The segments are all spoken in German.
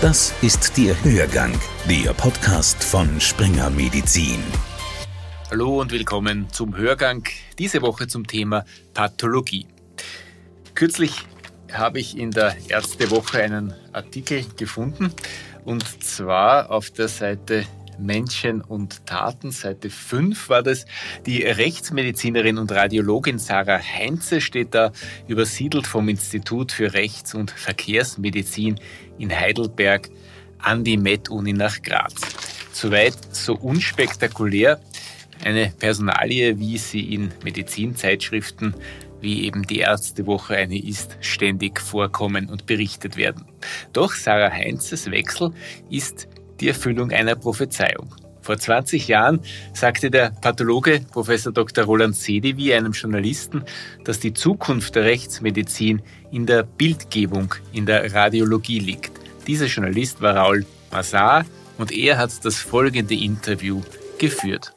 Das ist der Hörgang, der Podcast von Springer Medizin. Hallo und willkommen zum Hörgang. Diese Woche zum Thema Pathologie. Kürzlich habe ich in der Ärztewoche einen Artikel gefunden und zwar auf der Seite Menschen und Taten, Seite 5 war das. Die Rechtsmedizinerin und Radiologin Sarah Heinze steht da übersiedelt vom Institut für Rechts- und Verkehrsmedizin in Heidelberg an die Med-Uni nach Graz. Soweit so unspektakulär. Eine Personalie, wie sie in Medizinzeitschriften wie eben die Ärztewoche eine ist, ständig vorkommen und berichtet werden. Doch Sarah Heinzes Wechsel ist die Erfüllung einer Prophezeiung. Vor 20 Jahren sagte der Pathologe Professor Dr. Roland Sedewi einem Journalisten, dass die Zukunft der Rechtsmedizin in der Bildgebung, in der Radiologie liegt. Dieser Journalist war Raul Massar und er hat das folgende Interview geführt.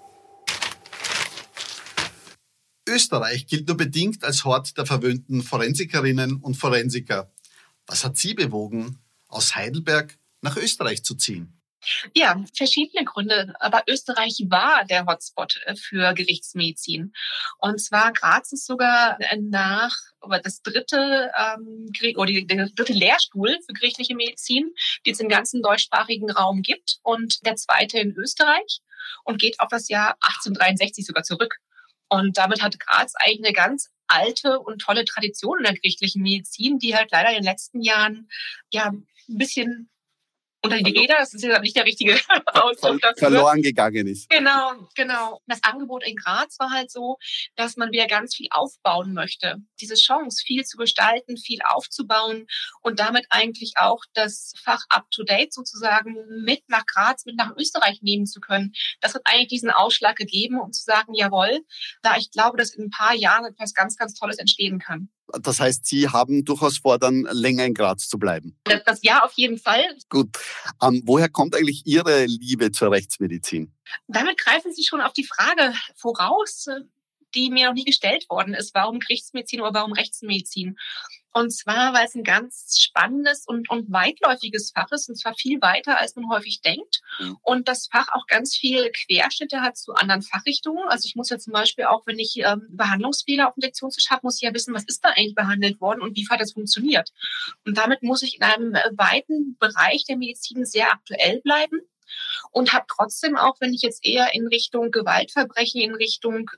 Österreich gilt nur bedingt als Hort der verwöhnten Forensikerinnen und Forensiker. Was hat Sie bewogen, aus Heidelberg nach Österreich zu ziehen? Ja, verschiedene Gründe. Aber Österreich war der Hotspot äh, für Gerichtsmedizin. Und zwar Graz ist sogar äh, nach aber das dritte ähm, oder der dritte Lehrstuhl für gerichtliche Medizin, die es im ganzen deutschsprachigen Raum gibt und der zweite in Österreich und geht auf das Jahr 1863 sogar zurück. Und damit hat Graz eigentlich eine ganz alte und tolle Tradition in der gerichtlichen Medizin, die halt leider in den letzten Jahren ja ein bisschen unter die Räder, das ist ja nicht der richtige Ausdruck dafür. Verloren gegangen ist. Genau, genau. Das Angebot in Graz war halt so, dass man wieder ganz viel aufbauen möchte. Diese Chance, viel zu gestalten, viel aufzubauen und damit eigentlich auch das Fach up-to-date sozusagen mit nach Graz, mit nach Österreich nehmen zu können. Das hat eigentlich diesen Ausschlag gegeben, um zu sagen, jawohl, da ich glaube, dass in ein paar Jahren etwas ganz, ganz Tolles entstehen kann. Das heißt, Sie haben durchaus vor, dann länger in Graz zu bleiben. Das, ja, auf jeden Fall. Gut. Ähm, woher kommt eigentlich Ihre Liebe zur Rechtsmedizin? Damit greifen Sie schon auf die Frage voraus, die mir noch nie gestellt worden ist. Warum Gerichtsmedizin oder warum Rechtsmedizin? Und zwar, weil es ein ganz spannendes und, und weitläufiges Fach ist, und zwar viel weiter, als man häufig denkt. Und das Fach auch ganz viel Querschnitte hat zu anderen Fachrichtungen. Also ich muss ja zum Beispiel auch, wenn ich ähm, Behandlungsfehler auf dem Lektionstisch habe, muss ich ja wissen, was ist da eigentlich behandelt worden und wie hat das funktioniert. Und damit muss ich in einem äh, weiten Bereich der Medizin sehr aktuell bleiben und habe trotzdem auch, wenn ich jetzt eher in Richtung Gewaltverbrechen, in Richtung,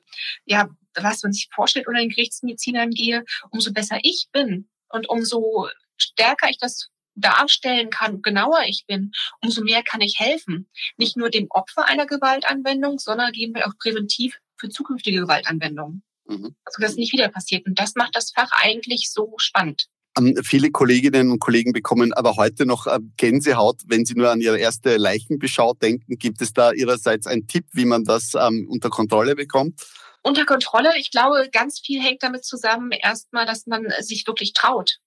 ja, was man sich vorstellt, unter den Gerichtsmedizinern gehe, umso besser ich bin und umso stärker ich das darstellen kann, genauer ich bin, umso mehr kann ich helfen. Nicht nur dem Opfer einer Gewaltanwendung, sondern geben wir auch präventiv für zukünftige Gewaltanwendungen. Mhm. Also das nicht wieder passiert. Und das macht das Fach eigentlich so spannend. Ähm, viele Kolleginnen und Kollegen bekommen aber heute noch äh, Gänsehaut, wenn sie nur an ihre erste Leichenbeschau denken. Gibt es da Ihrerseits einen Tipp, wie man das ähm, unter Kontrolle bekommt? Unter Kontrolle, ich glaube, ganz viel hängt damit zusammen, erstmal, dass man sich wirklich traut.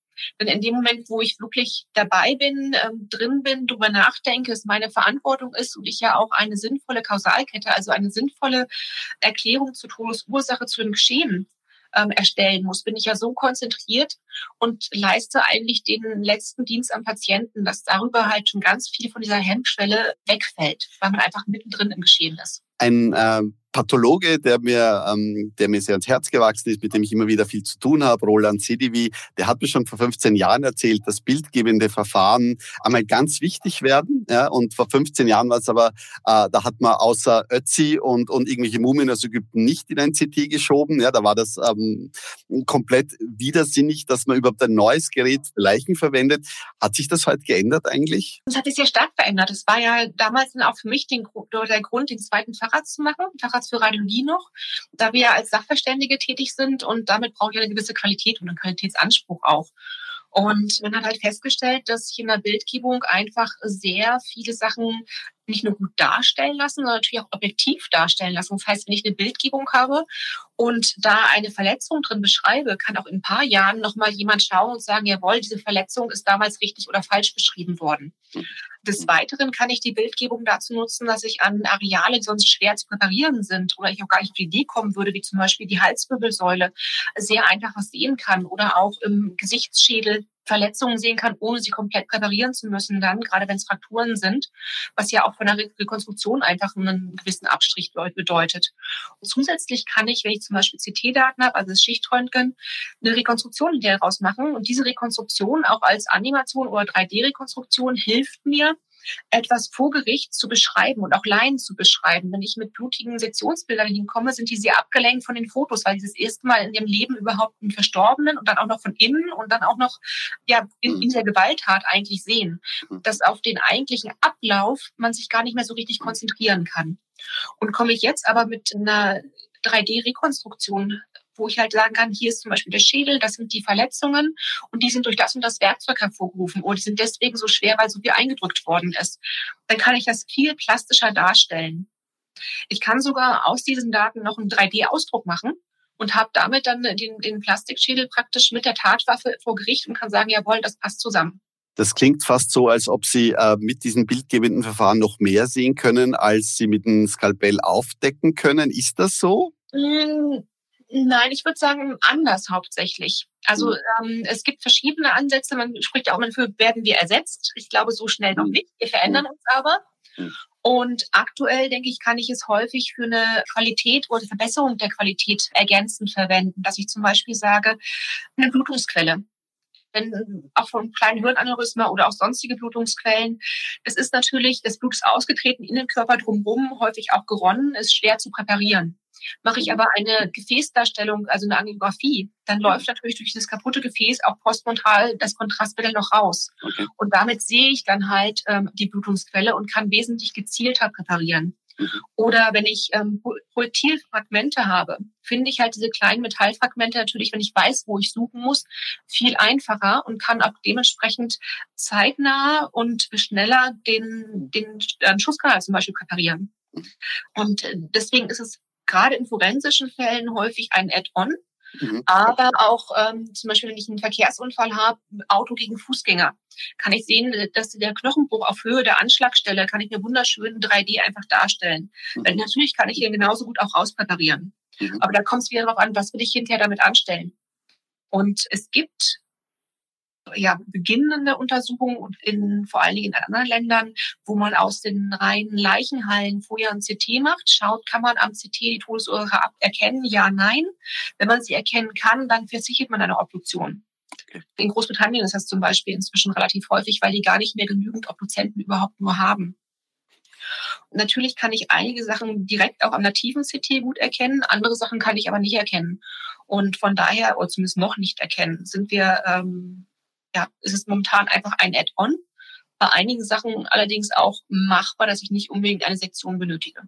Denn in dem Moment, wo ich wirklich dabei bin, ähm, drin bin, darüber nachdenke, es meine Verantwortung ist und ich ja auch eine sinnvolle Kausalkette, also eine sinnvolle Erklärung zur Todesursache zu dem Geschehen ähm, erstellen muss, bin ich ja so konzentriert und leiste eigentlich den letzten Dienst am Patienten, dass darüber halt schon ganz viel von dieser Hemmschwelle wegfällt, weil man einfach mittendrin im Geschehen ist. Ein äh, Pathologe, der mir, ähm, der mir sehr ans Herz gewachsen ist, mit dem ich immer wieder viel zu tun habe, Roland Sedivi, der hat mir schon vor 15 Jahren erzählt, dass bildgebende Verfahren einmal ganz wichtig werden. Ja, und vor 15 Jahren war es aber, äh, da hat man außer Ötzi und, und irgendwelche Mumien aus Ägypten nicht in ein CT geschoben. Ja, da war das ähm, komplett widersinnig, dass man überhaupt ein neues Gerät für Leichen verwendet. Hat sich das heute geändert eigentlich? Das hat sich sehr stark verändert. Das war ja damals auch für mich den, der Grund, den zweiten Facharzt zu machen. Facharzt für Radiologie noch, da wir als Sachverständige tätig sind und damit brauche ich eine gewisse Qualität und einen Qualitätsanspruch auch. Und man hat halt festgestellt, dass sich in der Bildgebung einfach sehr viele Sachen nicht nur gut darstellen lassen, sondern natürlich auch objektiv darstellen lassen. Das heißt, wenn ich eine Bildgebung habe und da eine Verletzung drin beschreibe, kann auch in ein paar Jahren nochmal jemand schauen und sagen, jawohl, diese Verletzung ist damals richtig oder falsch beschrieben worden. Des Weiteren kann ich die Bildgebung dazu nutzen, dass ich an Areale, die sonst schwer zu präparieren sind oder ich auch gar nicht auf die Idee kommen würde, wie zum Beispiel die Halswirbelsäule, sehr einfach was sehen kann oder auch im Gesichtsschädel Verletzungen sehen kann, ohne sie komplett präparieren zu müssen, dann, gerade wenn es Frakturen sind, was ja auch von der Rekonstruktion einfach einen gewissen Abstrich bedeutet. Und zusätzlich kann ich, wenn ich zum Beispiel CT-Daten habe, also das Schichtröntgen, eine Rekonstruktion daraus machen. Und diese Rekonstruktion auch als Animation oder 3D-Rekonstruktion hilft mir, etwas vor Gericht zu beschreiben und auch Laien zu beschreiben. Wenn ich mit blutigen Sektionsbildern hinkomme, sind die sehr abgelenkt von den Fotos, weil sie das erste Mal in ihrem Leben überhaupt einen Verstorbenen und dann auch noch von innen und dann auch noch ja, in, in der Gewalttat eigentlich sehen. Dass auf den eigentlichen Ablauf man sich gar nicht mehr so richtig konzentrieren kann. Und komme ich jetzt aber mit einer 3D-Rekonstruktion wo ich halt sagen kann, hier ist zum Beispiel der Schädel, das sind die Verletzungen und die sind durch das und das Werkzeug hervorgerufen oder die sind deswegen so schwer, weil so viel eingedrückt worden ist. Dann kann ich das viel plastischer darstellen. Ich kann sogar aus diesen Daten noch einen 3D-Ausdruck machen und habe damit dann den, den Plastikschädel praktisch mit der Tatwaffe vor Gericht und kann sagen, jawohl, das passt zusammen. Das klingt fast so, als ob Sie äh, mit diesen bildgebenden Verfahren noch mehr sehen können, als Sie mit dem Skalpell aufdecken können. Ist das so? Nein, ich würde sagen anders hauptsächlich. Also mhm. ähm, es gibt verschiedene Ansätze. Man spricht ja auch mal für, werden wir ersetzt? Ich glaube, so schnell noch mhm. nicht. Wir verändern mhm. uns aber. Und aktuell, denke ich, kann ich es häufig für eine Qualität oder Verbesserung der Qualität ergänzend verwenden. Dass ich zum Beispiel sage, eine Blutungsquelle wenn auch von kleinen Hirnaneurysma oder auch sonstige Blutungsquellen. Es ist natürlich, das Blut ist ausgetreten in den Körper drumherum, häufig auch geronnen, ist schwer zu präparieren. Mache ich aber eine Gefäßdarstellung, also eine Angiografie, dann läuft natürlich durch dieses kaputte Gefäß auch postmontal das Kontrastbild noch raus. Okay. Und damit sehe ich dann halt ähm, die Blutungsquelle und kann wesentlich gezielter präparieren. Mhm. Oder wenn ich ähm, Projektilfragmente habe, finde ich halt diese kleinen Metallfragmente natürlich, wenn ich weiß, wo ich suchen muss, viel einfacher und kann auch dementsprechend zeitnah und schneller den, den, den Schusskanal zum Beispiel präparieren. Mhm. Und äh, deswegen ist es gerade in forensischen Fällen häufig ein Add-on. Mhm. Aber auch ähm, zum Beispiel, wenn ich einen Verkehrsunfall habe, Auto gegen Fußgänger, kann ich sehen, dass der Knochenbruch auf Höhe der Anschlagstelle kann ich mir wunderschön 3D einfach darstellen. Mhm. Weil natürlich kann ich ihn genauso gut auch rauspräparieren. Mhm. Aber da kommt es wieder darauf an, was will ich hinterher damit anstellen. Und es gibt ja, beginnende Untersuchungen in vor allen Dingen in anderen Ländern, wo man aus den reinen Leichenhallen vorher ein CT macht, schaut, kann man am CT die Todesursache erkennen? Ja, nein. Wenn man sie erkennen kann, dann versichert man eine Obduktion. In Großbritannien ist das zum Beispiel inzwischen relativ häufig, weil die gar nicht mehr genügend Obduzenten überhaupt nur haben. Natürlich kann ich einige Sachen direkt auch am nativen CT gut erkennen, andere Sachen kann ich aber nicht erkennen. Und von daher, oder zumindest noch nicht erkennen, sind wir ähm, ja, es ist momentan einfach ein Add-on. Bei einigen Sachen allerdings auch machbar, dass ich nicht unbedingt eine Sektion benötige.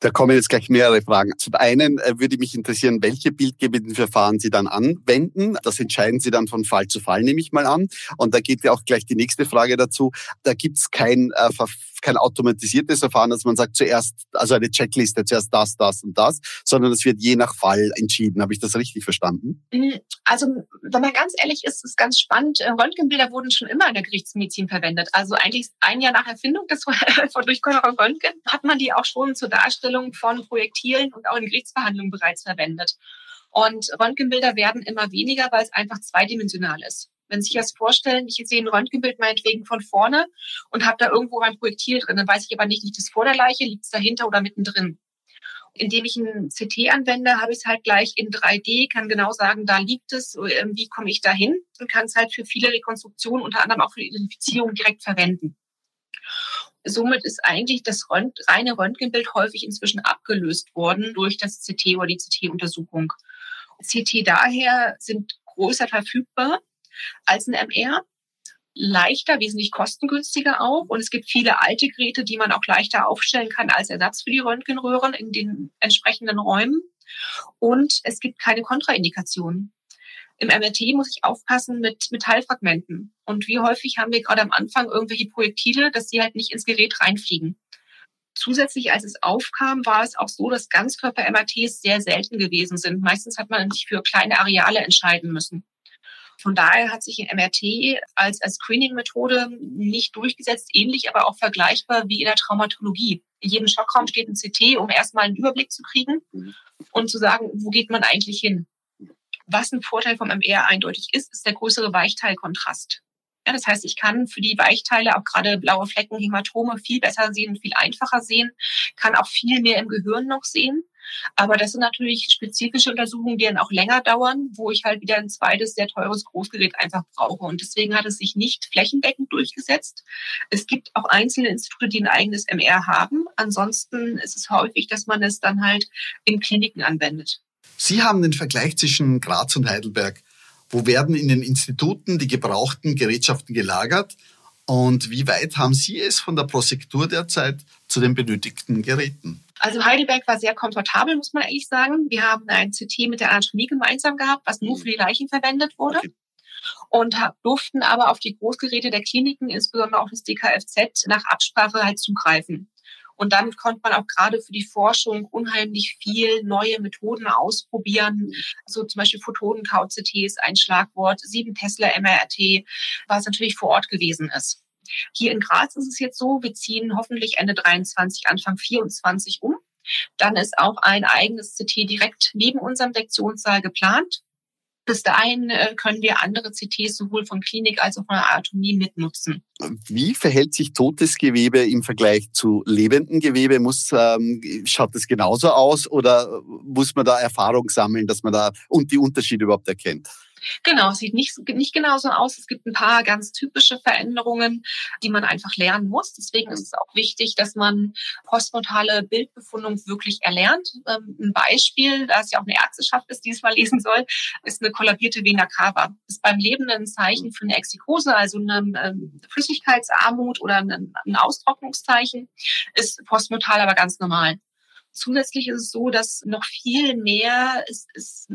Da kommen jetzt gleich mehrere Fragen. Zum einen äh, würde mich interessieren, welche bildgebenden Verfahren Sie dann anwenden. Das entscheiden Sie dann von Fall zu Fall, nehme ich mal an. Und da geht ja auch gleich die nächste Frage dazu. Da gibt es kein äh, kein automatisiertes Verfahren, dass man sagt zuerst, also eine Checkliste, zuerst das, das und das, sondern es wird je nach Fall entschieden. Habe ich das richtig verstanden? Mhm. Also, wenn man ganz ehrlich ist, ist ganz spannend. Äh, Röntgenbilder wurden schon immer in der Gerichtsmedizin verwendet. Also eigentlich ein Jahr nach Erfindung des von Röntgen hat man die auch schon zur Darstellung von Projektilen und auch in Gerichtsverhandlungen bereits verwendet. Und Röntgenbilder werden immer weniger, weil es einfach zweidimensional ist. Wenn Sie sich das vorstellen, ich sehe ein Röntgenbild meinetwegen von vorne und habe da irgendwo ein Projektil drin, dann weiß ich aber nicht, liegt es vor der Leiche, liegt es dahinter oder mittendrin. Indem ich ein CT anwende, habe ich es halt gleich in 3D, kann genau sagen, da liegt es, ähm, wie komme ich da hin und kann es halt für viele Rekonstruktionen, unter anderem auch für die Identifizierung direkt verwenden. Somit ist eigentlich das reine Röntgenbild häufig inzwischen abgelöst worden durch das CT oder die CT-Untersuchung. CT daher sind größer verfügbar als ein MR. Leichter, wesentlich kostengünstiger auch. Und es gibt viele alte Geräte, die man auch leichter aufstellen kann als Ersatz für die Röntgenröhren in den entsprechenden Räumen. Und es gibt keine Kontraindikationen. Im MRT muss ich aufpassen mit Metallfragmenten. Und wie häufig haben wir gerade am Anfang irgendwelche Projektile, dass sie halt nicht ins Gerät reinfliegen. Zusätzlich, als es aufkam, war es auch so, dass Ganzkörper-MRTs sehr selten gewesen sind. Meistens hat man sich für kleine Areale entscheiden müssen. Von daher hat sich ein MRT als, als Screening-Methode nicht durchgesetzt, ähnlich aber auch vergleichbar wie in der Traumatologie. In jedem Schockraum steht ein CT, um erstmal einen Überblick zu kriegen und zu sagen, wo geht man eigentlich hin. Was ein Vorteil vom MR eindeutig ist, ist der größere Weichteilkontrast. Ja, das heißt, ich kann für die Weichteile auch gerade blaue Flecken, Hämatome viel besser sehen, viel einfacher sehen, kann auch viel mehr im Gehirn noch sehen. Aber das sind natürlich spezifische Untersuchungen, die dann auch länger dauern, wo ich halt wieder ein zweites, sehr teures Großgerät einfach brauche. Und deswegen hat es sich nicht flächendeckend durchgesetzt. Es gibt auch einzelne Institute, die ein eigenes MR haben. Ansonsten ist es häufig, dass man es dann halt in Kliniken anwendet. Sie haben den Vergleich zwischen Graz und Heidelberg. Wo werden in den Instituten die gebrauchten Gerätschaften gelagert? Und wie weit haben Sie es von der Prosektur derzeit zu den benötigten Geräten? Also Heidelberg war sehr komfortabel, muss man ehrlich sagen. Wir haben ein CT mit der Anatomie gemeinsam gehabt, was nur mhm. für die Leichen verwendet wurde. Okay. Und durften aber auf die Großgeräte der Kliniken, insbesondere auch das DKFZ, nach Absprache halt zugreifen. Und damit konnte man auch gerade für die Forschung unheimlich viel neue Methoden ausprobieren. Also zum Beispiel Photonen-KCT ist ein Schlagwort, 7 Tesla MRT, was natürlich vor Ort gewesen ist. Hier in Graz ist es jetzt so, wir ziehen hoffentlich Ende 23, Anfang 24 um. Dann ist auch ein eigenes CT direkt neben unserem Sektionssaal geplant. Bis dahin äh, können wir andere CTs sowohl von Klinik als auch von der Anatomie mitnutzen. Wie verhält sich totes Gewebe im Vergleich zu lebendem Gewebe? Muss, ähm, schaut das genauso aus oder muss man da Erfahrung sammeln, dass man da und die Unterschiede überhaupt erkennt? Genau, es sieht nicht, nicht genauso aus. Es gibt ein paar ganz typische Veränderungen, die man einfach lernen muss. Deswegen ist es auch wichtig, dass man postmortale Bildbefundung wirklich erlernt. Ähm, ein Beispiel, da es ja auch eine Ärzteschaft ist, die es mal lesen soll, ist eine kollabierte Vena cava. Ist beim Leben ein Zeichen für eine Exikose, also eine ähm, Flüssigkeitsarmut oder ein, ein Austrocknungszeichen, ist postmortal aber ganz normal. Zusätzlich ist es so, dass noch viel mehr ist, ist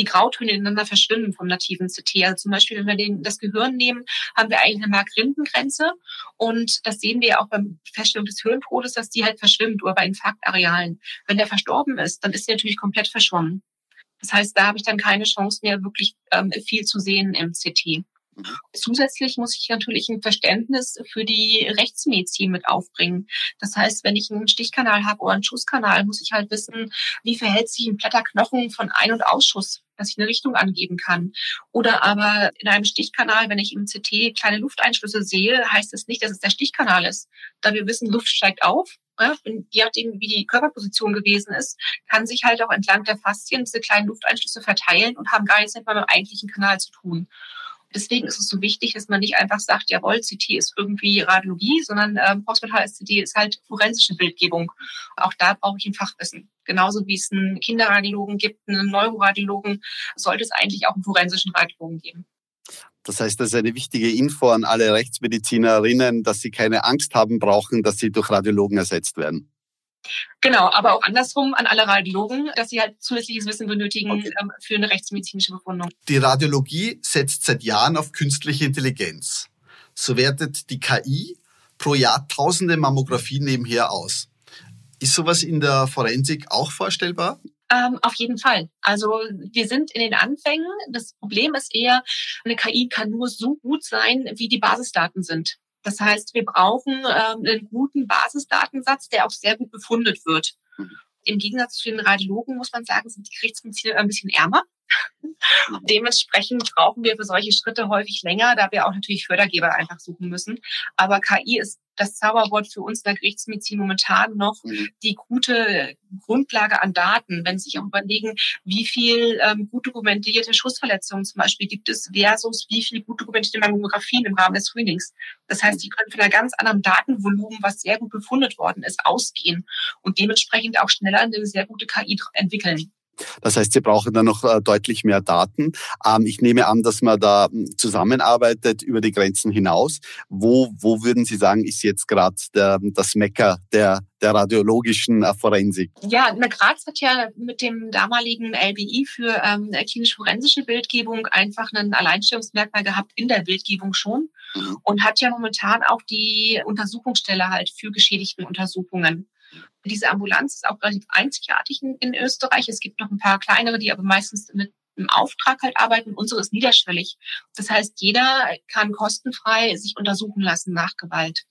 die Grautöne ineinander verschwimmen vom nativen CT. Also zum Beispiel, wenn wir den, das Gehirn nehmen, haben wir eigentlich eine Mark-Rindengrenze. Und das sehen wir auch beim Feststellung des Hirntodes, dass die halt verschwimmt oder bei Infarktarealen. Wenn der verstorben ist, dann ist sie natürlich komplett verschwommen. Das heißt, da habe ich dann keine Chance mehr, wirklich ähm, viel zu sehen im CT. Zusätzlich muss ich natürlich ein Verständnis für die Rechtsmedizin mit aufbringen. Das heißt, wenn ich einen Stichkanal habe oder einen Schusskanal, muss ich halt wissen, wie verhält sich ein Blätterknochen von Ein- und Ausschuss, dass ich eine Richtung angeben kann. Oder aber in einem Stichkanal, wenn ich im CT kleine Lufteinschlüsse sehe, heißt es das nicht, dass es der Stichkanal ist. Da wir wissen, Luft steigt auf, ja, je nachdem, wie die Körperposition gewesen ist, kann sich halt auch entlang der Faszien diese kleinen Lufteinschlüsse verteilen und haben gar nichts mit meinem eigentlichen Kanal zu tun. Deswegen ist es so wichtig, dass man nicht einfach sagt, jawohl, CT ist irgendwie Radiologie, sondern ähm, postmortales CT ist halt forensische Bildgebung. Auch da brauche ich ein Fachwissen. Genauso wie es einen Kinderradiologen gibt, einen Neuroradiologen, sollte es eigentlich auch einen forensischen Radiologen geben. Das heißt, das ist eine wichtige Info an alle Rechtsmedizinerinnen, dass sie keine Angst haben brauchen, dass sie durch Radiologen ersetzt werden. Genau, aber auch andersrum an alle Radiologen, dass sie halt zusätzliches Wissen benötigen okay. ähm, für eine rechtsmedizinische Befundung. Die Radiologie setzt seit Jahren auf künstliche Intelligenz. So wertet die KI pro Jahr tausende Mammografien nebenher aus. Ist sowas in der Forensik auch vorstellbar? Ähm, auf jeden Fall. Also wir sind in den Anfängen. Das Problem ist eher, eine KI kann nur so gut sein, wie die Basisdaten sind. Das heißt, wir brauchen ähm, einen guten Basisdatensatz, der auch sehr gut befundet wird. Mhm. Im Gegensatz zu den Radiologen muss man sagen, sind die Gerichtsmediziner ein bisschen ärmer. Dementsprechend brauchen wir für solche Schritte häufig länger, da wir auch natürlich Fördergeber einfach suchen müssen. Aber KI ist das Zauberwort für uns in der Gerichtsmedizin momentan noch mhm. die gute Grundlage an Daten. Wenn Sie sich auch überlegen, wie viel ähm, gut dokumentierte Schussverletzungen zum Beispiel gibt es versus wie viel gut dokumentierte Mammografien im Rahmen des Screenings. Das heißt, die können von einer ganz anderen Datenvolumen, was sehr gut befundet worden ist, ausgehen und dementsprechend auch schneller eine sehr gute KI entwickeln. Das heißt, Sie brauchen dann noch äh, deutlich mehr Daten. Ähm, ich nehme an, dass man da hm, zusammenarbeitet über die Grenzen hinaus. Wo, wo würden Sie sagen, ist jetzt gerade das Mecker der, der radiologischen äh, Forensik? Ja, Graz hat ja mit dem damaligen LBI für ähm, klinisch-forensische Bildgebung einfach ein Alleinstellungsmerkmal gehabt in der Bildgebung schon mhm. und hat ja momentan auch die Untersuchungsstelle halt für geschädigten Untersuchungen. Diese Ambulanz ist auch relativ einzigartig in, in Österreich. Es gibt noch ein paar kleinere, die aber meistens mit im Auftrag halt arbeiten. Unsere ist niederschwellig. Das heißt, jeder kann kostenfrei sich untersuchen lassen nach Gewalt.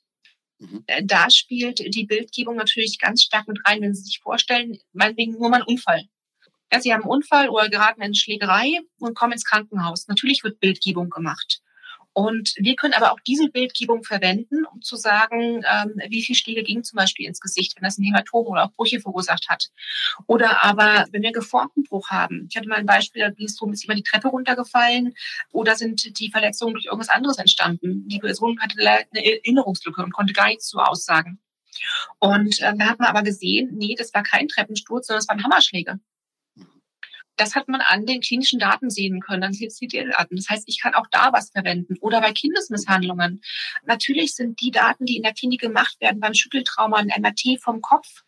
Mhm. Äh, da spielt die Bildgebung natürlich ganz stark mit rein, wenn Sie sich vorstellen, meinetwegen nur mal ein Unfall. Ja, Sie haben einen Unfall oder geraten in Schlägerei und kommen ins Krankenhaus. Natürlich wird Bildgebung gemacht. Und wir können aber auch diese Bildgebung verwenden, um zu sagen, ähm, wie viel Schläge gingen zum Beispiel ins Gesicht, wenn das ein Hämatom oder auch Brüche verursacht hat. Oder aber, wenn wir geformten Bruch haben. Ich hatte mal ein Beispiel, da ging es darum, ist jemand die Treppe runtergefallen oder sind die Verletzungen durch irgendwas anderes entstanden. Die Person hatte eine Erinnerungslücke und konnte gar nichts zu aussagen. Und äh, da hat man aber gesehen, nee, das war kein Treppensturz, sondern es waren Hammerschläge. Das hat man an den klinischen Daten sehen können, an den CT-Daten. Das heißt, ich kann auch da was verwenden. Oder bei Kindesmisshandlungen. Natürlich sind die Daten, die in der Klinik gemacht werden, beim Schütteltrauma, ein MRT vom Kopf,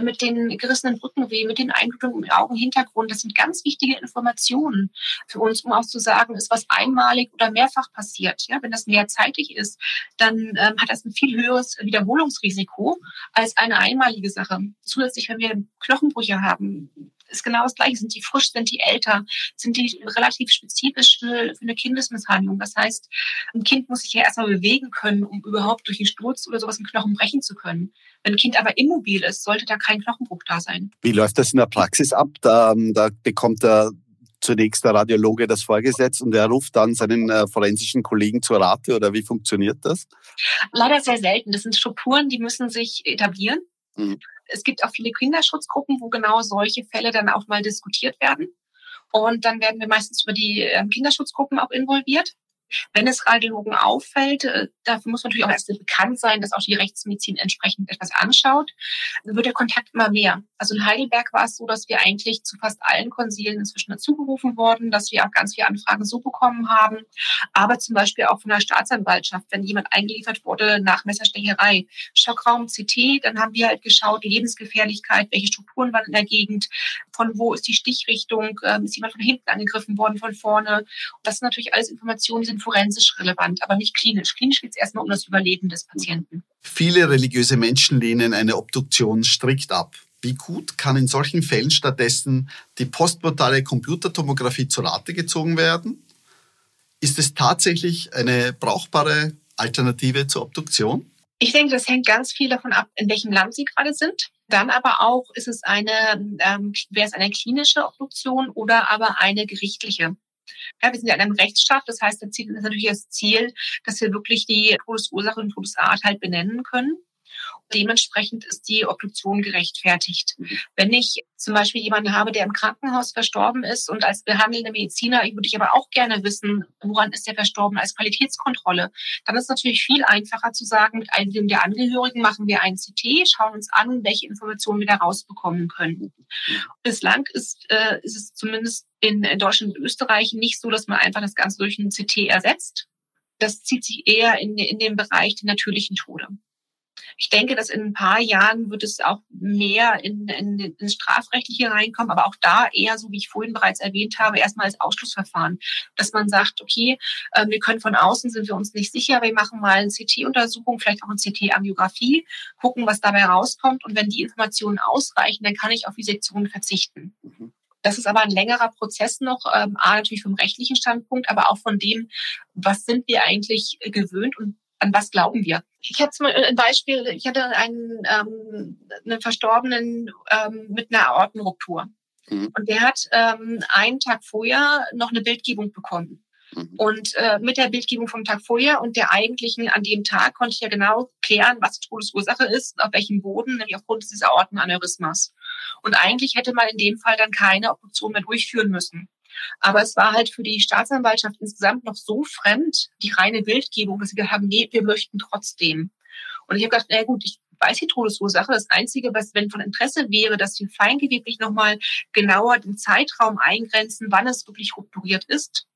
mit den gerissenen Rückenweh, mit den Einblutungen im Augenhintergrund, das sind ganz wichtige Informationen für uns, um auch zu sagen, ist was einmalig oder mehrfach passiert. Ja, wenn das mehrzeitig ist, dann ähm, hat das ein viel höheres Wiederholungsrisiko als eine einmalige Sache. Zusätzlich, wenn wir Knochenbrüche haben, ist genau das Gleiche. Sind die frisch, sind die älter, sind die relativ spezifisch für, für eine Kindesmisshandlung. Das heißt, ein Kind muss sich ja erstmal bewegen können, um überhaupt durch den Sturz oder sowas einen Knochen brechen zu können. Wenn ein Kind aber immobil ist, sollte da kein Knochenbruch da sein. Wie läuft das in der Praxis ab? Da, ähm, da bekommt der zunächst der Radiologe das vorgesetzt und er ruft dann seinen äh, forensischen Kollegen zur Rate oder wie funktioniert das? Leider sehr selten. Das sind Strukturen, die müssen sich etablieren. Mhm. Es gibt auch viele Kinderschutzgruppen, wo genau solche Fälle dann auch mal diskutiert werden. Und dann werden wir meistens über die ähm, Kinderschutzgruppen auch involviert. Wenn es Radiologen auffällt, äh, dafür muss natürlich auch erst bekannt sein, dass auch die Rechtsmedizin entsprechend etwas anschaut, dann wird der Kontakt immer mehr. Also in Heidelberg war es so, dass wir eigentlich zu fast allen Konsilen inzwischen dazugerufen wurden, dass wir auch ganz viele Anfragen so bekommen haben. Aber zum Beispiel auch von der Staatsanwaltschaft, wenn jemand eingeliefert wurde nach Messerstecherei, Schockraum, CT, dann haben wir halt geschaut, Lebensgefährlichkeit, welche Strukturen waren in der Gegend, von wo ist die Stichrichtung, ähm, ist jemand von hinten angegriffen worden, von vorne. Und das sind natürlich alles Informationen, sind forensisch relevant, aber nicht klinisch. Klinisch geht es erstmal um das Überleben des Patienten. Viele religiöse Menschen lehnen eine Obduktion strikt ab. Wie gut kann in solchen Fällen stattdessen die postmortale Computertomographie zur Rate gezogen werden? Ist es tatsächlich eine brauchbare Alternative zur Obduktion? Ich denke, das hängt ganz viel davon ab, in welchem Land Sie gerade sind. Dann aber auch, ist es eine, ähm, wäre es eine klinische Obduktion oder aber eine gerichtliche. Ja, wir sind ja in einem Rechtsstaat, das heißt, das Ziel ist natürlich das Ziel, dass wir wirklich die Todesursache und Todesart halt benennen können. Dementsprechend ist die Obduktion gerechtfertigt. Mhm. Wenn ich zum Beispiel jemanden habe, der im Krankenhaus verstorben ist und als behandelnde Mediziner würde ich aber auch gerne wissen, woran ist der verstorben als Qualitätskontrolle, dann ist es natürlich viel einfacher zu sagen, mit einem der Angehörigen machen wir ein CT, schauen uns an, welche Informationen wir da rausbekommen können. Bislang ist, äh, ist es zumindest in, in Deutschland und Österreich nicht so, dass man einfach das Ganze durch ein CT ersetzt. Das zieht sich eher in, in den Bereich der natürlichen Tode. Ich denke, dass in ein paar Jahren wird es auch mehr in, in, ins Strafrechtliche reinkommen, aber auch da eher, so wie ich vorhin bereits erwähnt habe, erstmal als Ausschlussverfahren, dass man sagt, okay, äh, wir können von außen, sind wir uns nicht sicher, wir machen mal eine CT-Untersuchung, vielleicht auch eine CT-Angiografie, gucken, was dabei rauskommt und wenn die Informationen ausreichen, dann kann ich auf die Sektion verzichten. Mhm. Das ist aber ein längerer Prozess noch, ähm, A, natürlich vom rechtlichen Standpunkt, aber auch von dem, was sind wir eigentlich gewöhnt und an was glauben wir? Ich hatte mal ein Beispiel, ich hatte einen, ähm, einen Verstorbenen ähm, mit einer Aortenruptur. Mhm. Und der hat ähm, einen Tag vorher noch eine Bildgebung bekommen. Mhm. Und äh, mit der Bildgebung vom Tag vorher und der eigentlichen an dem Tag konnte ich ja genau klären, was die Todesursache ist, auf welchem Boden, nämlich aufgrund dieses Aortenaneurysmas. Und eigentlich hätte man in dem Fall dann keine Obduktion mehr durchführen müssen. Aber es war halt für die Staatsanwaltschaft insgesamt noch so fremd, die reine Bildgebung, dass sie gesagt haben, nee, wir möchten trotzdem. Und ich habe gedacht, na gut, ich weiß die Todesursache. Das Einzige, was wenn von Interesse wäre, dass wir feingeweblich nochmal genauer den Zeitraum eingrenzen, wann es wirklich rupturiert ist,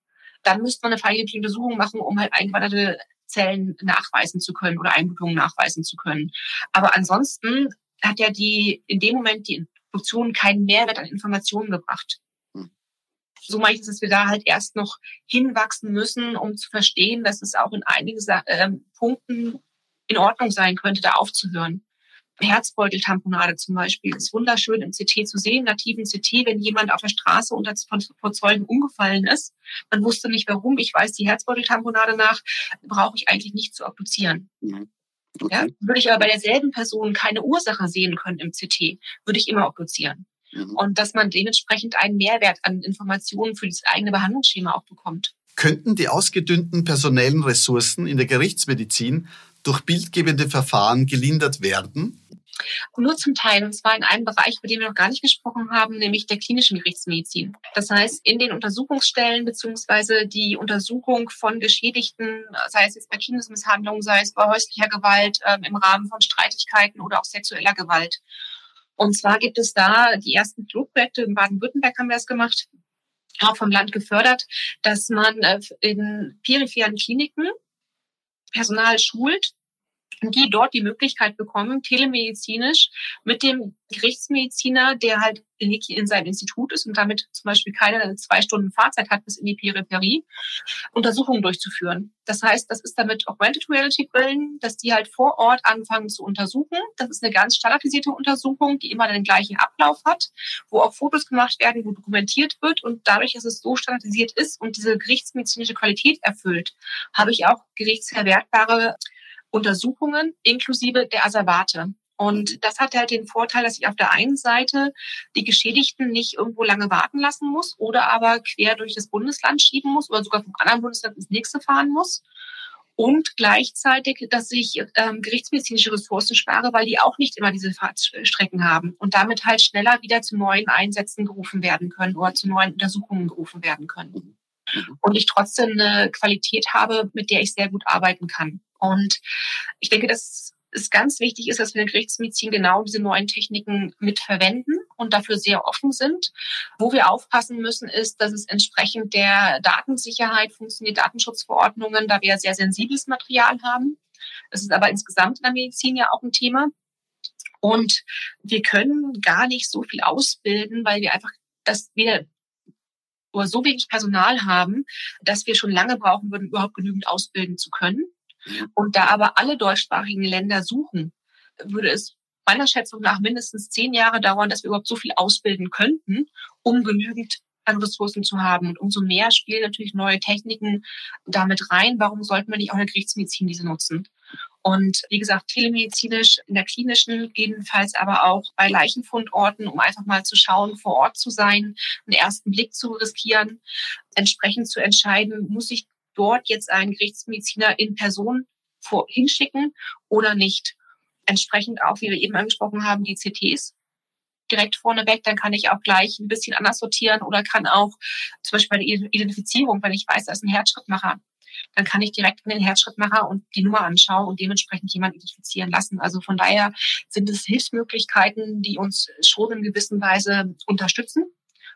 dann müsste man eine feingewebliche Untersuchung machen, um halt eingewanderte Zellen nachweisen zu können oder Einblutungen nachweisen zu können. Aber ansonsten hat ja die in dem Moment die Obduktion keinen Mehrwert an Informationen gebracht so mache ich es, dass wir da halt erst noch hinwachsen müssen, um zu verstehen, dass es auch in einigen äh, Punkten in Ordnung sein könnte, da aufzuhören. Herzbeuteltamponade zum Beispiel ist wunderschön im CT zu sehen, nativen CT, wenn jemand auf der Straße unter vor Zeugen umgefallen ist. Man wusste nicht warum. Ich weiß die Herzbeuteltamponade nach, brauche ich eigentlich nicht zu obduzieren. Mhm. Okay. Ja, würde ich aber bei derselben Person keine Ursache sehen können im CT, würde ich immer obduzieren. Mhm. Und dass man dementsprechend einen Mehrwert an Informationen für das eigene Behandlungsschema auch bekommt. Könnten die ausgedünnten personellen Ressourcen in der Gerichtsmedizin durch bildgebende Verfahren gelindert werden? Nur zum Teil, und zwar in einem Bereich, über den wir noch gar nicht gesprochen haben, nämlich der klinischen Gerichtsmedizin. Das heißt, in den Untersuchungsstellen beziehungsweise die Untersuchung von Geschädigten, sei es jetzt bei Kindesmisshandlungen, sei es bei häuslicher Gewalt, ähm, im Rahmen von Streitigkeiten oder auch sexueller Gewalt. Und zwar gibt es da die ersten Pilotprojekte, in Baden-Württemberg haben wir das gemacht, auch vom Land gefördert, dass man äh, in peripheren Kliniken Personal schult, die dort die Möglichkeit bekommen, telemedizinisch mit dem Gerichtsmediziner, der halt in seinem Institut ist und damit zum Beispiel keine zwei Stunden Fahrzeit hat bis in die Peripherie, Untersuchungen durchzuführen. Das heißt, das ist damit Augmented Reality Brillen, dass die halt vor Ort anfangen zu untersuchen. Das ist eine ganz standardisierte Untersuchung, die immer den gleichen Ablauf hat, wo auch Fotos gemacht werden, wo dokumentiert wird und dadurch, dass es so standardisiert ist und diese gerichtsmedizinische Qualität erfüllt, habe ich auch gerichtsverwertbare Untersuchungen inklusive der Asservate. Und das hat halt den Vorteil, dass ich auf der einen Seite die Geschädigten nicht irgendwo lange warten lassen muss oder aber quer durch das Bundesland schieben muss oder sogar vom anderen Bundesland ins nächste fahren muss. Und gleichzeitig, dass ich ähm, gerichtsmedizinische Ressourcen spare, weil die auch nicht immer diese Fahrtstrecken haben und damit halt schneller wieder zu neuen Einsätzen gerufen werden können oder zu neuen Untersuchungen gerufen werden können. Mhm. Und ich trotzdem eine Qualität habe, mit der ich sehr gut arbeiten kann. Und ich denke, dass es ganz wichtig ist, dass wir in der Gerichtsmedizin genau diese neuen Techniken mitverwenden und dafür sehr offen sind. Wo wir aufpassen müssen, ist, dass es entsprechend der Datensicherheit funktioniert, Datenschutzverordnungen, da wir sehr sensibles Material haben. Das ist aber insgesamt in der Medizin ja auch ein Thema. Und wir können gar nicht so viel ausbilden, weil wir einfach das weder oder so wenig Personal haben, dass wir schon lange brauchen würden, überhaupt genügend ausbilden zu können. Und da aber alle deutschsprachigen Länder suchen, würde es meiner Schätzung nach mindestens zehn Jahre dauern, dass wir überhaupt so viel ausbilden könnten, um genügend an Ressourcen zu haben. Und umso mehr spielen natürlich neue Techniken damit rein. Warum sollten wir nicht auch in der Gerichtsmedizin diese nutzen? Und wie gesagt, telemedizinisch in der klinischen, jedenfalls aber auch bei Leichenfundorten, um einfach mal zu schauen, vor Ort zu sein, einen ersten Blick zu riskieren, entsprechend zu entscheiden, muss ich dort jetzt einen Gerichtsmediziner in Person vor, hinschicken oder nicht. Entsprechend auch, wie wir eben angesprochen haben, die CTs direkt vorneweg, dann kann ich auch gleich ein bisschen anders sortieren oder kann auch zum Beispiel bei der Identifizierung, wenn ich weiß, da ist ein Herzschrittmacher, dann kann ich direkt in den Herzschrittmacher und die Nummer anschauen und dementsprechend jemanden identifizieren lassen. Also von daher sind es Hilfsmöglichkeiten, die uns schon in gewisser Weise unterstützen,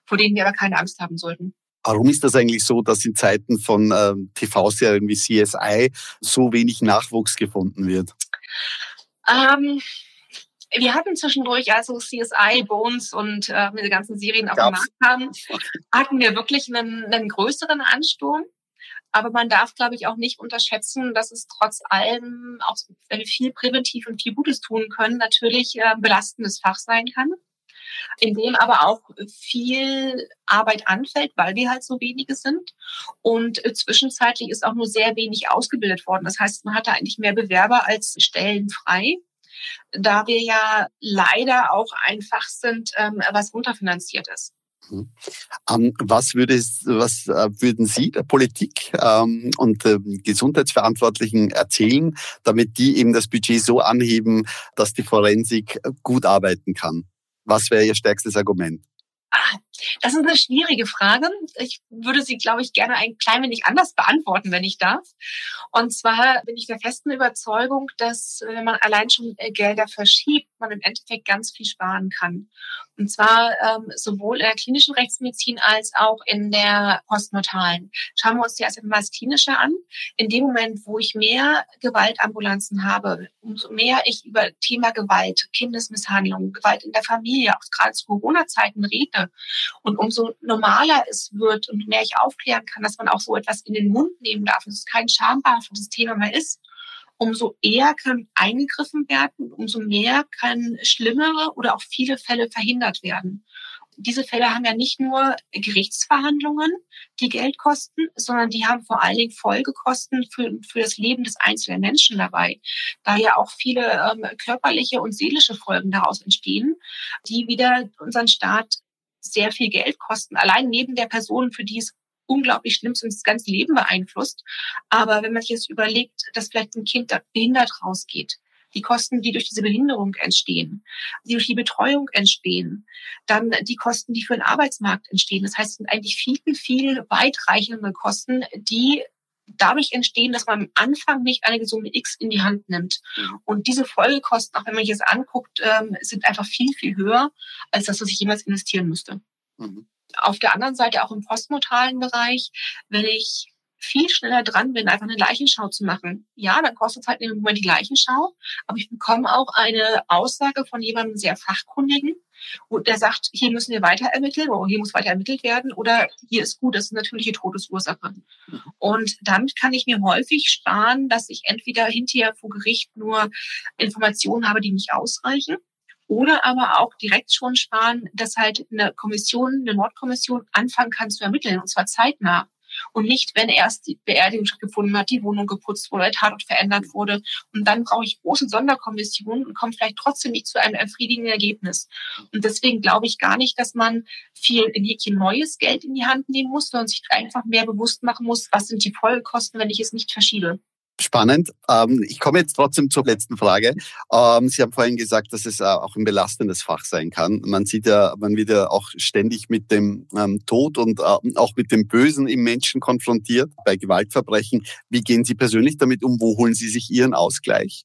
vor denen wir aber keine Angst haben sollten. Warum ist das eigentlich so, dass in Zeiten von ähm, TV-Serien wie CSI so wenig Nachwuchs gefunden wird? Ähm, wir hatten zwischendurch, also CSI, Bones und äh, diese ganzen Serien auf dem Markt haben, hatten wir wirklich einen, einen größeren Ansturm. Aber man darf, glaube ich, auch nicht unterschätzen, dass es trotz allem, auch wenn wir viel präventiv und viel Gutes tun können, natürlich äh, belastendes Fach sein kann in dem aber auch viel Arbeit anfällt, weil wir halt so wenige sind. Und äh, zwischenzeitlich ist auch nur sehr wenig ausgebildet worden. Das heißt, man hatte eigentlich mehr Bewerber als Stellen frei da wir ja leider auch einfach sind, ähm, was unterfinanziert ist. Um, ähm, was, würde, was äh, würden Sie der Politik ähm, und Gesundheitsverantwortlichen erzählen, damit die eben das Budget so anheben, dass die Forensik gut arbeiten kann? Was wäre Ihr stärkstes Argument? Ah, das ist eine schwierige Frage. Ich würde sie, glaube ich, gerne ein klein wenig anders beantworten, wenn ich darf. Und zwar bin ich der festen Überzeugung, dass wenn man allein schon äh, Gelder verschiebt, man im Endeffekt ganz viel sparen kann. Und zwar ähm, sowohl in der klinischen Rechtsmedizin als auch in der postmortalen. Schauen wir uns die erst einmal das Klinische an. In dem Moment, wo ich mehr Gewaltambulanzen habe, umso mehr ich über Thema Gewalt, Kindesmisshandlung, Gewalt in der Familie, auch gerade zu Corona-Zeiten rede und umso normaler es wird und mehr ich aufklären kann, dass man auch so etwas in den Mund nehmen darf, dass es kein schambehaftetes Thema mehr ist, umso eher kann eingegriffen werden, umso mehr kann schlimmere oder auch viele Fälle verhindert werden. diese Fälle haben ja nicht nur Gerichtsverhandlungen, die Geld kosten, sondern die haben vor allen Dingen Folgekosten für, für das Leben des einzelnen Menschen dabei, da ja auch viele ähm, körperliche und seelische Folgen daraus entstehen, die wieder unseren Staat sehr viel Geld kosten. Allein neben der Person, für die es unglaublich schlimm und das ganze Leben beeinflusst. Aber wenn man sich jetzt überlegt, dass vielleicht ein Kind behindert rausgeht, die Kosten, die durch diese Behinderung entstehen, die durch die Betreuung entstehen, dann die Kosten, die für den Arbeitsmarkt entstehen. Das heißt, es sind eigentlich viel, viel weitreichende Kosten, die dadurch entstehen, dass man am Anfang nicht eine Summe X in die Hand nimmt. Mhm. Und diese Folgekosten, auch wenn man sich das anguckt, ähm, sind einfach viel, viel höher als das, was ich jemals investieren müsste. Mhm. Auf der anderen Seite auch im postmortalen Bereich, wenn ich viel schneller dran bin, einfach eine Leichenschau zu machen. Ja, dann kostet es halt im Moment die Leichenschau, aber ich bekomme auch eine Aussage von jemandem sehr Fachkundigen, der sagt, hier müssen wir weiter ermitteln oder hier muss weiter ermittelt werden oder hier ist gut, das ist natürliche Todesursache. Und damit kann ich mir häufig sparen, dass ich entweder hinterher vor Gericht nur Informationen habe, die nicht ausreichen oder aber auch direkt schon sparen, dass halt eine Kommission, eine Nordkommission anfangen kann zu ermitteln und zwar zeitnah und nicht, wenn erst die Beerdigung stattgefunden hat, die Wohnung geputzt wurde, der Tatort verändert wurde. Und dann brauche ich große Sonderkommissionen und komme vielleicht trotzdem nicht zu einem erfriedigenden Ergebnis. Und deswegen glaube ich gar nicht, dass man viel in Häkchen neues Geld in die Hand nehmen muss, sondern sich einfach mehr bewusst machen muss, was sind die Folgekosten, wenn ich es nicht verschiebe spannend. Ähm, ich komme jetzt trotzdem zur letzten Frage. Ähm, Sie haben vorhin gesagt, dass es äh, auch ein belastendes Fach sein kann. Man sieht ja, man wird ja auch ständig mit dem ähm, Tod und auch mit dem Bösen im Menschen konfrontiert bei Gewaltverbrechen. Wie gehen Sie persönlich damit um? Wo holen Sie sich Ihren Ausgleich?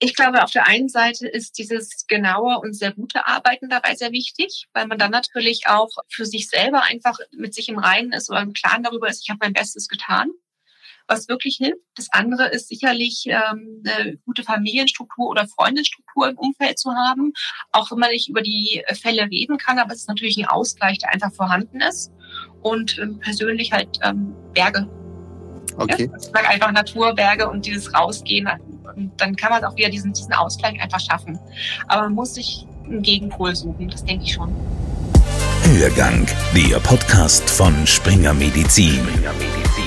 Ich glaube, auf der einen Seite ist dieses genaue und sehr gute Arbeiten dabei sehr wichtig, weil man dann natürlich auch für sich selber einfach mit sich im Reinen ist oder im Klaren darüber ist, ich habe mein Bestes getan was wirklich hilft. Das andere ist sicherlich ähm, eine gute Familienstruktur oder Freundesstruktur im Umfeld zu haben, auch wenn man nicht über die Fälle reden kann, aber es ist natürlich ein Ausgleich, der einfach vorhanden ist. Und ähm, persönlich halt ähm, Berge. Okay. Ja, ich mag einfach Natur, Berge und dieses Rausgehen. Und dann kann man auch wieder diesen, diesen Ausgleich einfach schaffen. Aber man muss sich einen Gegenpol suchen, das denke ich schon. Hörgang, der Podcast von Springer Medizin. Springer Medizin.